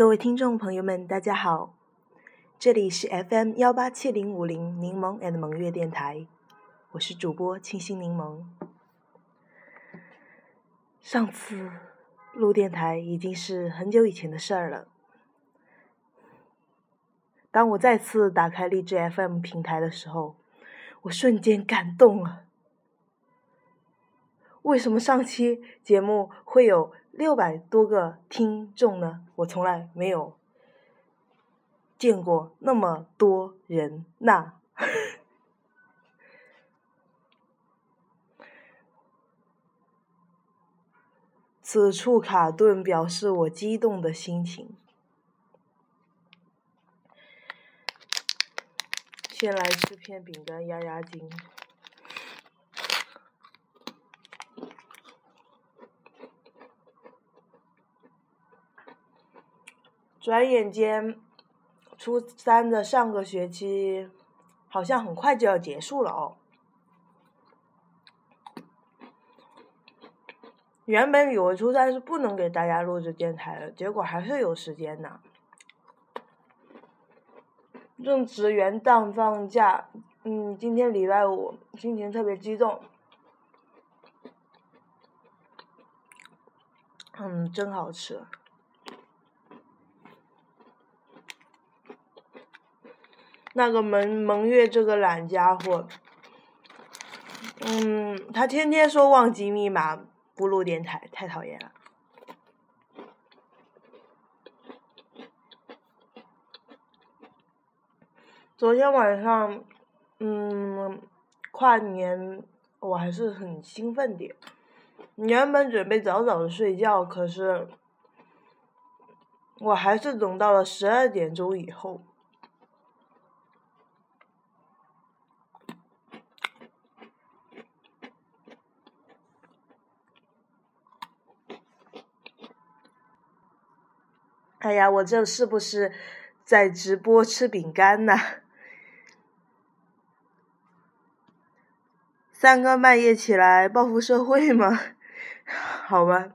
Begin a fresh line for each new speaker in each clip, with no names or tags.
各位听众朋友们，大家好，这里是 FM 幺八七零五零柠檬 and 萌月电台，我是主播清新柠檬。上次录电台已经是很久以前的事儿了。当我再次打开荔枝 FM 平台的时候，我瞬间感动了。为什么上期节目会有六百多个听众呢？我从来没有见过那么多人呐！此处卡顿表示我激动的心情。先来吃片饼干压压惊。转眼间，初三的上个学期好像很快就要结束了哦。原本以为初三是不能给大家录制电台的，结果还是有时间的。正值元旦放假，嗯，今天礼拜五，心情特别激动。嗯，真好吃。那个蒙蒙月这个懒家伙，嗯，他天天说忘记密码不录电台，太讨厌了。昨天晚上，嗯，跨年我还是很兴奋的，原本准备早早的睡觉，可是我还是等到了十二点钟以后。哎呀，我这是不是在直播吃饼干呢？三更半夜起来报复社会吗？好吧。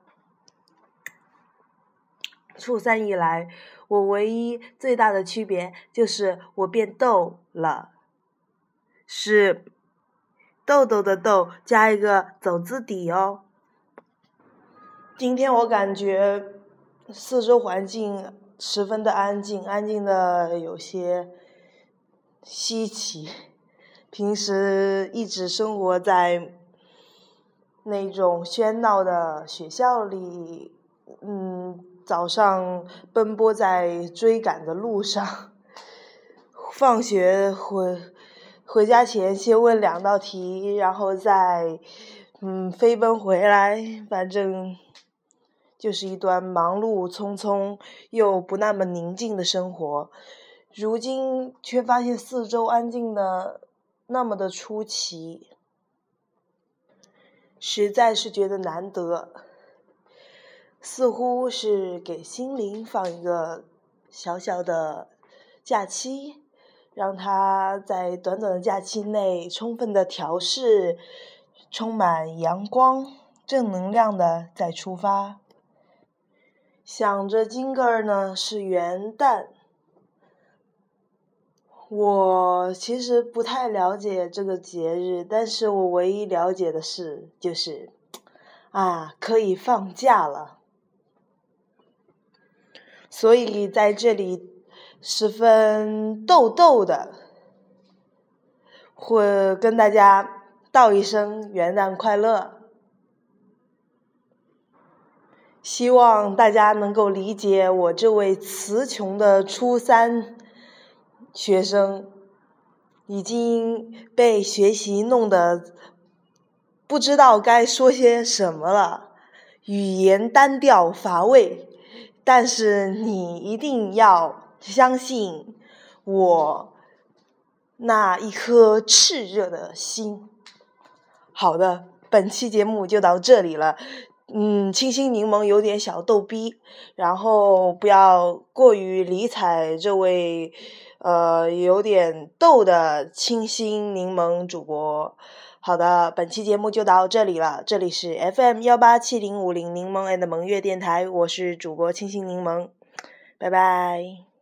初三以来，我唯一最大的区别就是我变逗了，是豆豆的豆加一个走字底哦。今天我感觉。四周环境十分的安静，安静的有些稀奇。平时一直生活在那种喧闹的学校里，嗯，早上奔波在追赶的路上，放学回回家前先问两道题，然后再嗯飞奔回来，反正。就是一段忙碌匆匆又不那么宁静的生活，如今却发现四周安静的那么的出奇，实在是觉得难得，似乎是给心灵放一个小小的假期，让它在短短的假期内充分的调试，充满阳光、正能量的再出发。想着今个儿呢是元旦，我其实不太了解这个节日，但是我唯一了解的是，就是啊可以放假了，所以在这里十分逗逗的，会跟大家道一声元旦快乐。希望大家能够理解我这位词穷的初三学生，已经被学习弄得不知道该说些什么了，语言单调乏味。但是你一定要相信我那一颗炽热的心。好的，本期节目就到这里了。嗯，清新柠檬有点小逗逼，然后不要过于理睬这位，呃，有点逗的清新柠檬主播。好的，本期节目就到这里了，这里是 FM 幺八七零五零柠檬 and 萌月电台，我是主播清新柠檬，拜拜。